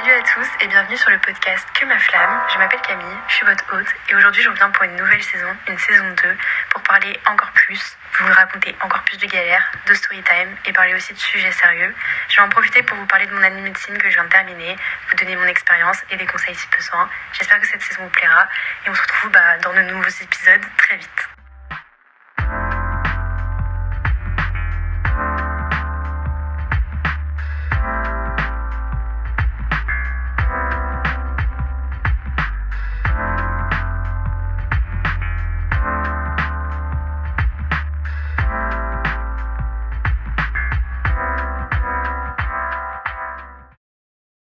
Salut à tous et bienvenue sur le podcast Que ma flamme. Je m'appelle Camille, je suis votre hôte et aujourd'hui je reviens pour une nouvelle saison, une saison 2, pour parler encore plus, vous raconter encore plus de galères, de story time et parler aussi de sujets sérieux. Je vais en profiter pour vous parler de mon année de médecine que je viens de terminer, vous donner mon expérience et des conseils si besoin. J'espère que cette saison vous plaira et on se retrouve bah, dans de nouveaux épisodes très vite.